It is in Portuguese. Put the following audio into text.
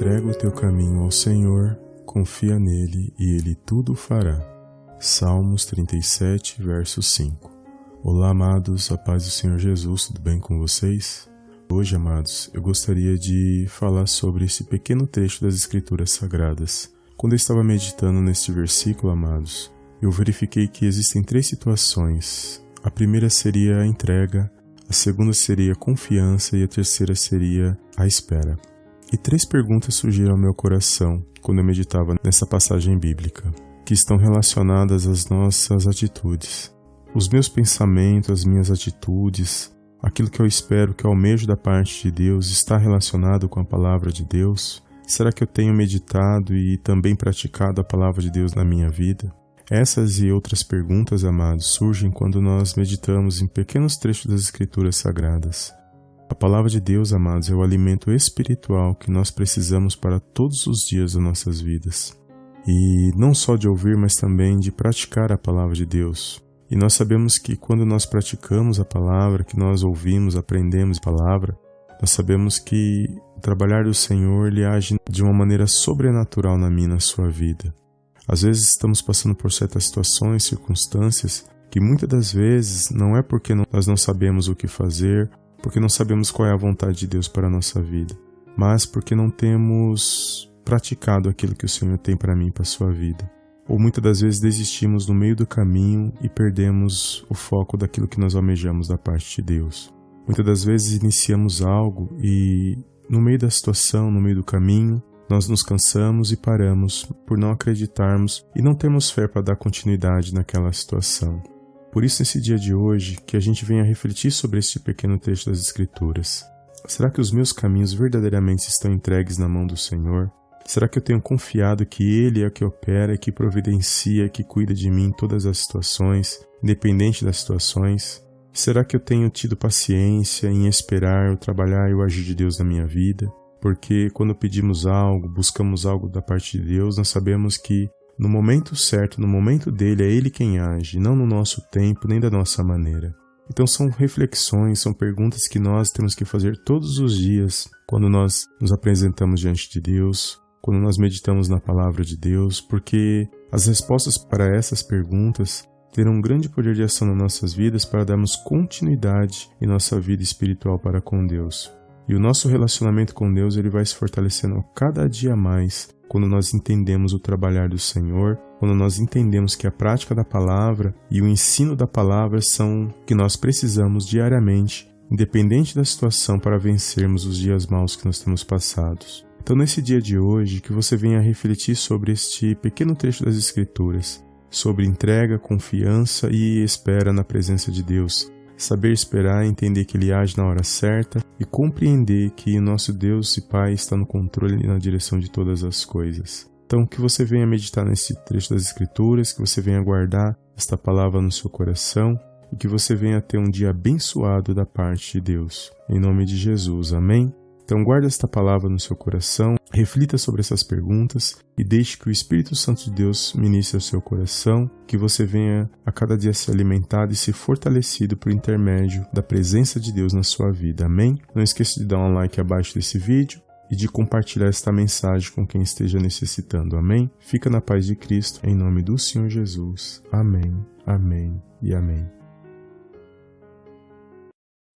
Entrega o teu caminho ao Senhor, confia nele e ele tudo fará. Salmos 37, verso 5. Olá, amados, a paz do Senhor Jesus, tudo bem com vocês? Hoje, amados, eu gostaria de falar sobre esse pequeno trecho das Escrituras Sagradas. Quando eu estava meditando neste versículo, amados, eu verifiquei que existem três situações. A primeira seria a entrega, a segunda seria a confiança e a terceira seria a espera. E três perguntas surgiram ao meu coração quando eu meditava nessa passagem bíblica, que estão relacionadas às nossas atitudes. Os meus pensamentos, as minhas atitudes, aquilo que eu espero, que eu almejo da parte de Deus, está relacionado com a palavra de Deus? Será que eu tenho meditado e também praticado a palavra de Deus na minha vida? Essas e outras perguntas, amados, surgem quando nós meditamos em pequenos trechos das Escrituras Sagradas. A palavra de Deus, amados, é o alimento espiritual que nós precisamos para todos os dias das nossas vidas. E não só de ouvir, mas também de praticar a palavra de Deus. E nós sabemos que quando nós praticamos a palavra, que nós ouvimos, aprendemos a palavra, nós sabemos que o trabalhar do Senhor ele age de uma maneira sobrenatural na minha, na sua vida. Às vezes estamos passando por certas situações, circunstâncias que muitas das vezes não é porque nós não sabemos o que fazer porque não sabemos qual é a vontade de Deus para a nossa vida, mas porque não temos praticado aquilo que o Senhor tem para mim e para a sua vida. Ou muitas das vezes desistimos no meio do caminho e perdemos o foco daquilo que nós almejamos da parte de Deus. Muitas das vezes iniciamos algo e no meio da situação, no meio do caminho, nós nos cansamos e paramos por não acreditarmos e não temos fé para dar continuidade naquela situação. Por isso, nesse dia de hoje, que a gente venha refletir sobre este pequeno texto das Escrituras. Será que os meus caminhos verdadeiramente estão entregues na mão do Senhor? Será que eu tenho confiado que Ele é que opera, que providencia, que cuida de mim em todas as situações, independente das situações? Será que eu tenho tido paciência em esperar, o trabalhar e o agir de Deus na minha vida? Porque quando pedimos algo, buscamos algo da parte de Deus, nós sabemos que no momento certo, no momento dele, é ele quem age, não no nosso tempo nem da nossa maneira. Então são reflexões, são perguntas que nós temos que fazer todos os dias quando nós nos apresentamos diante de Deus, quando nós meditamos na palavra de Deus, porque as respostas para essas perguntas terão um grande poder de ação nas nossas vidas para darmos continuidade em nossa vida espiritual para com Deus. E o nosso relacionamento com Deus ele vai se fortalecendo cada dia mais quando nós entendemos o trabalhar do Senhor, quando nós entendemos que a prática da palavra e o ensino da palavra são que nós precisamos diariamente, independente da situação, para vencermos os dias maus que nós temos passados. Então, nesse dia de hoje, que você venha refletir sobre este pequeno trecho das Escrituras, sobre entrega, confiança e espera na presença de Deus, saber esperar, entender que Ele age na hora certa e compreender que nosso Deus e Pai está no controle e na direção de todas as coisas. Então, que você venha meditar nesse trecho das Escrituras, que você venha guardar esta palavra no seu coração e que você venha ter um dia abençoado da parte de Deus. Em nome de Jesus, amém? Então, guarde esta palavra no seu coração, reflita sobre essas perguntas e deixe que o Espírito Santo de Deus ministre ao seu coração, que você venha a cada dia ser alimentado e ser fortalecido por intermédio da presença de Deus na sua vida. Amém? Não esqueça de dar um like abaixo desse vídeo e de compartilhar esta mensagem com quem esteja necessitando. Amém? Fica na paz de Cristo, em nome do Senhor Jesus. Amém, amém e amém.